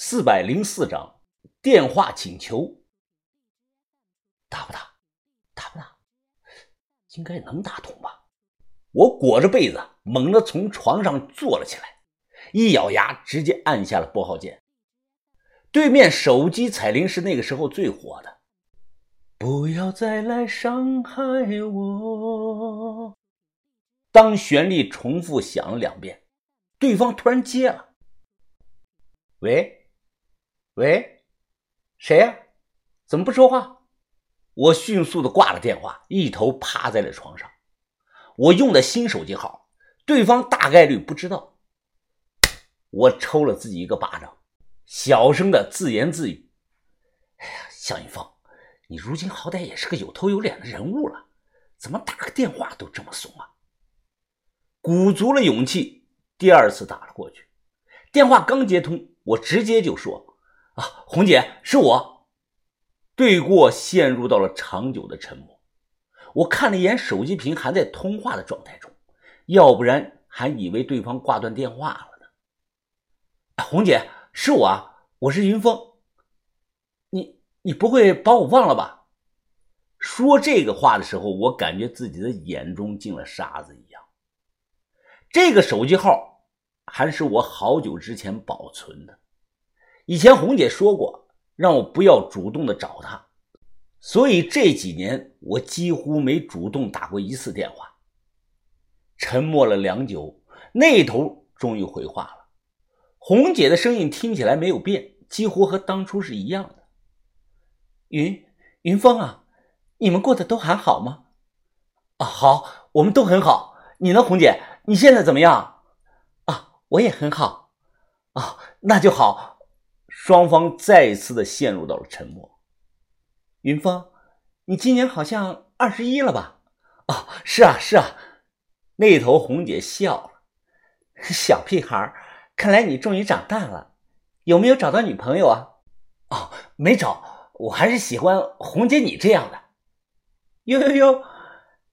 四百零四章电话请求。打不打？打不打？应该能打通吧。我裹着被子，猛地从床上坐了起来，一咬牙，直接按下了拨号键。对面手机彩铃是那个时候最火的。不要再来伤害我。当旋律重复响了两遍，对方突然接了：“喂。”喂，谁呀？怎么不说话？我迅速的挂了电话，一头趴在了床上。我用的新手机号，对方大概率不知道。我抽了自己一个巴掌，小声的自言自语：“哎呀，向云峰，你如今好歹也是个有头有脸的人物了，怎么打个电话都这么怂啊？”鼓足了勇气，第二次打了过去。电话刚接通，我直接就说。啊，红姐，是我。对过陷入到了长久的沉默。我看了一眼手机屏，还在通话的状态中，要不然还以为对方挂断电话了呢。红姐，是我啊，我是云峰。你你不会把我忘了吧？说这个话的时候，我感觉自己的眼中进了沙子一样。这个手机号还是我好久之前保存的。以前红姐说过，让我不要主动的找她，所以这几年我几乎没主动打过一次电话。沉默了良久，那头终于回话了。红姐的声音听起来没有变，几乎和当初是一样的。云云峰啊，你们过得都还好吗？啊，好，我们都很好。你呢，红姐？你现在怎么样？啊，我也很好。啊，那就好。双方再次的陷入到了沉默。云峰，你今年好像二十一了吧？哦，是啊，是啊。那头红姐笑了，小屁孩，看来你终于长大了。有没有找到女朋友啊？哦，没找，我还是喜欢红姐你这样的。哟哟哟，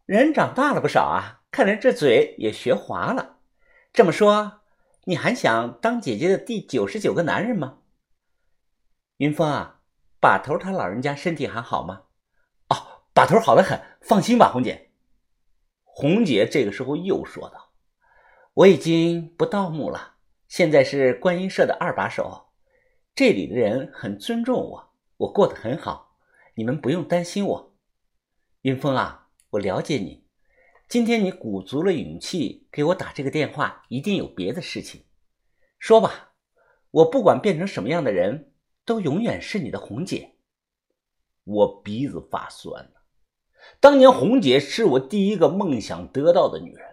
人长大了不少啊，看来这嘴也学滑了。这么说，你还想当姐姐的第九十九个男人吗？云峰啊，把头他老人家身体还好吗？哦，把头好的很，放心吧，红姐。红姐这个时候又说道：“我已经不盗墓了，现在是观音社的二把手，这里的人很尊重我，我过得很好，你们不用担心我。”云峰啊，我了解你，今天你鼓足了勇气给我打这个电话，一定有别的事情。说吧，我不管变成什么样的人。都永远是你的红姐，我鼻子发酸了。当年红姐是我第一个梦想得到的女人，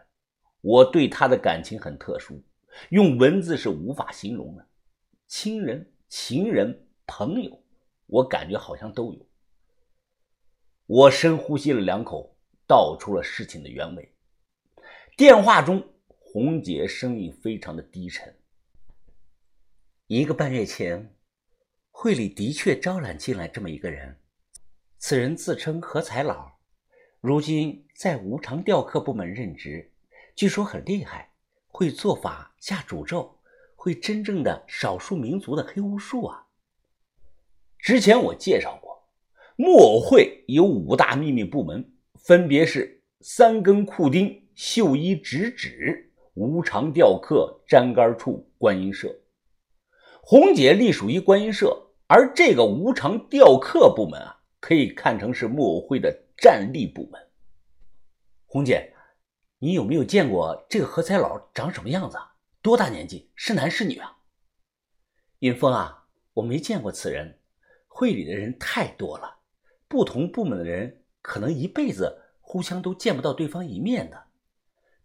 我对她的感情很特殊，用文字是无法形容的。亲人、情人、朋友，我感觉好像都有。我深呼吸了两口，道出了事情的原委。电话中，红姐声音非常的低沉。一个半月前。会里的确招揽进来这么一个人，此人自称何才老，如今在无常雕刻部门任职，据说很厉害，会做法下诅咒，会真正的少数民族的黑巫术啊。之前我介绍过，木偶会有五大秘密部门，分别是三根库钉、绣衣直指、无常雕刻、粘杆处、观音社。红姐隶属于观音社。而这个无偿雕刻部门啊，可以看成是木偶会的战力部门。红姐，你有没有见过这个何才老长什么样子啊？多大年纪？是男是女啊？云峰啊，我没见过此人。会里的人太多了，不同部门的人可能一辈子互相都见不到对方一面的。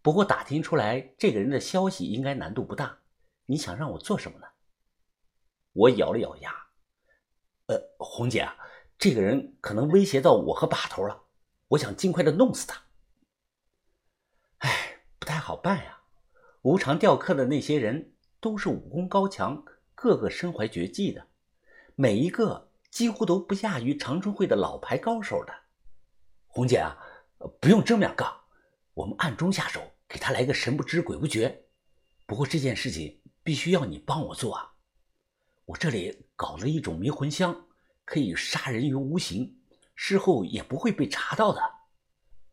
不过打听出来这个人的消息应该难度不大。你想让我做什么呢？我咬了咬牙。呃，红姐啊，这个人可能威胁到我和把头了，我想尽快的弄死他。哎，不太好办呀。无常雕刻的那些人都是武功高强，个个身怀绝技的，每一个几乎都不亚于长春会的老牌高手的。红姐啊，不用正面杠，我们暗中下手，给他来个神不知鬼不觉。不过这件事情必须要你帮我做啊。我这里搞了一种迷魂香，可以杀人于无形，事后也不会被查到的。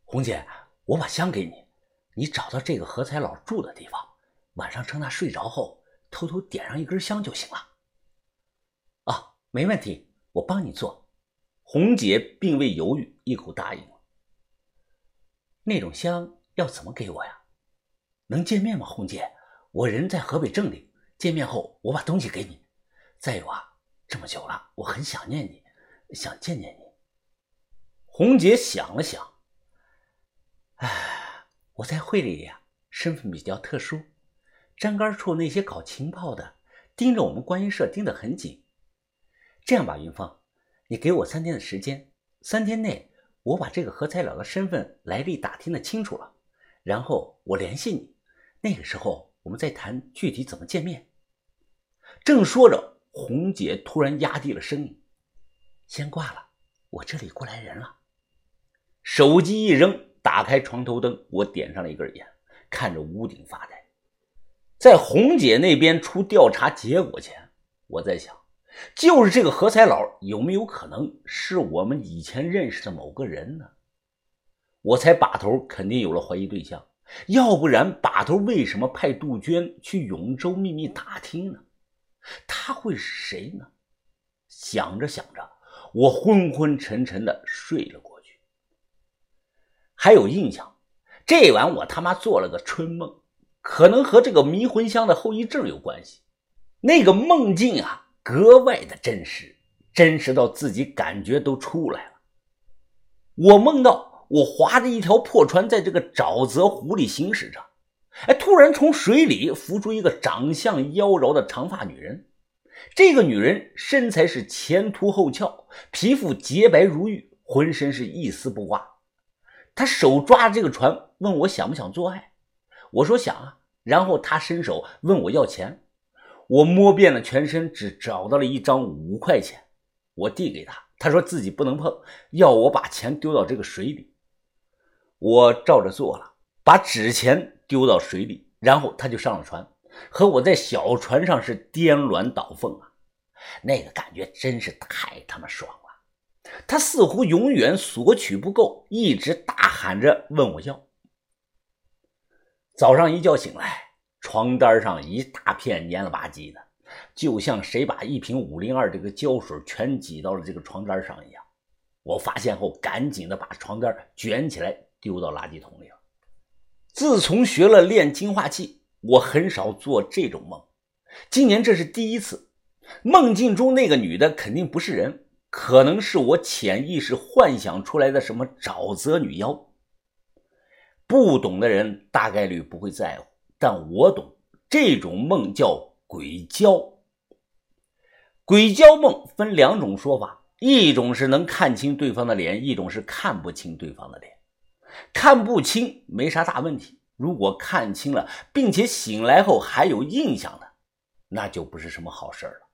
红姐，我把香给你，你找到这个何才老住的地方，晚上趁他睡着后，偷偷点上一根香就行了。啊，没问题，我帮你做。红姐并未犹豫，一口答应了。那种香要怎么给我呀？能见面吗，红姐？我人在河北正定，见面后我把东西给你。再有啊，这么久了，我很想念你，想见见你。红姐想了想，哎，我在会里呀，身份比较特殊，站杆处那些搞情报的盯着我们观音社盯得很紧。这样吧，云峰，你给我三天的时间，三天内我把这个何才了的身份来历打听的清楚了，然后我联系你，那个时候我们再谈具体怎么见面。正说着。红姐突然压低了声音：“先挂了，我这里过来人了。”手机一扔，打开床头灯，我点上了一根烟，看着屋顶发呆。在红姐那边出调查结果前，我在想，就是这个何才老有没有可能是我们以前认识的某个人呢？我猜把头肯定有了怀疑对象，要不然把头为什么派杜鹃去永州秘密打听呢？他会是谁呢？想着想着，我昏昏沉沉的睡了过去。还有印象，这晚我他妈做了个春梦，可能和这个迷魂香的后遗症有关系。那个梦境啊，格外的真实，真实到自己感觉都出来了。我梦到我划着一条破船，在这个沼泽湖里行驶着。哎，突然从水里浮出一个长相妖娆的长发女人。这个女人身材是前凸后翘，皮肤洁白如玉，浑身是一丝不挂。她手抓着这个船，问我想不想做爱。我说想啊。然后她伸手问我要钱。我摸遍了全身，只找到了一张五块钱。我递给她，她说自己不能碰，要我把钱丢到这个水里。我照着做了，把纸钱。丢到水里，然后他就上了船，和我在小船上是颠鸾倒凤啊，那个感觉真是太他妈爽了。他似乎永远索取不够，一直大喊着问我要。早上一觉醒来，床单上一大片黏了吧唧的，就像谁把一瓶五零二这个胶水全挤到了这个床单上一样。我发现后，赶紧的把床单卷起来丢到垃圾桶里。自从学了炼金化器，我很少做这种梦。今年这是第一次，梦境中那个女的肯定不是人，可能是我潜意识幻想出来的什么沼泽女妖。不懂的人大概率不会在乎，但我懂。这种梦叫鬼交。鬼交梦分两种说法，一种是能看清对方的脸，一种是看不清对方的脸。看不清没啥大问题，如果看清了，并且醒来后还有印象的，那就不是什么好事了。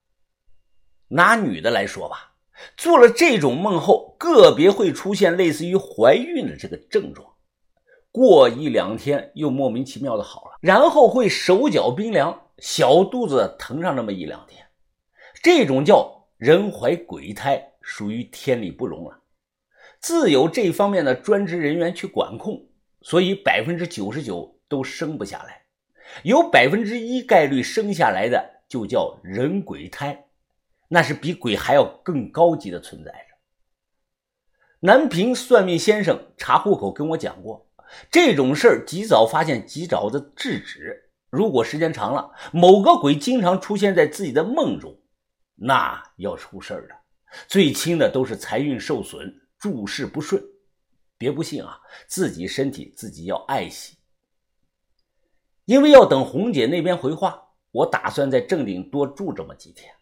拿女的来说吧，做了这种梦后，个别会出现类似于怀孕的这个症状，过一两天又莫名其妙的好了，然后会手脚冰凉，小肚子疼上那么一两天，这种叫人怀鬼胎，属于天理不容了。自有这方面的专职人员去管控，所以百分之九十九都生不下来，有百分之一概率生下来的就叫人鬼胎，那是比鬼还要更高级的存在着。南平算命先生查户口跟我讲过，这种事儿及早发现，及早的制止。如果时间长了，某个鬼经常出现在自己的梦中，那要出事儿的。最轻的都是财运受损。诸事不顺，别不信啊！自己身体自己要爱惜。因为要等红姐那边回话，我打算在正定多住这么几天，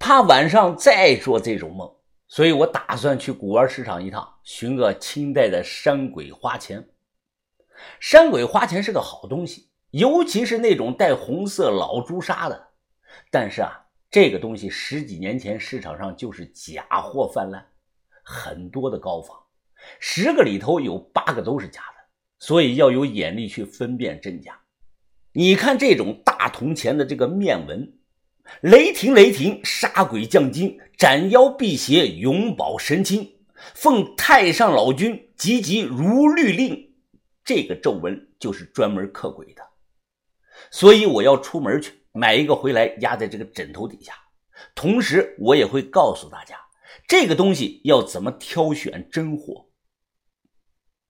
怕晚上再做这种梦，所以我打算去古玩市场一趟，寻个清代的山鬼花钱。山鬼花钱是个好东西，尤其是那种带红色老朱砂的。但是啊，这个东西十几年前市场上就是假货泛滥。很多的高仿，十个里头有八个都是假的，所以要有眼力去分辨真假。你看这种大铜钱的这个面纹，雷霆雷霆，杀鬼降金，斩妖辟邪，永保神清。奉太上老君急急如律令。这个咒文就是专门克鬼的，所以我要出门去买一个回来压在这个枕头底下。同时，我也会告诉大家，这个东西要怎么挑选真货。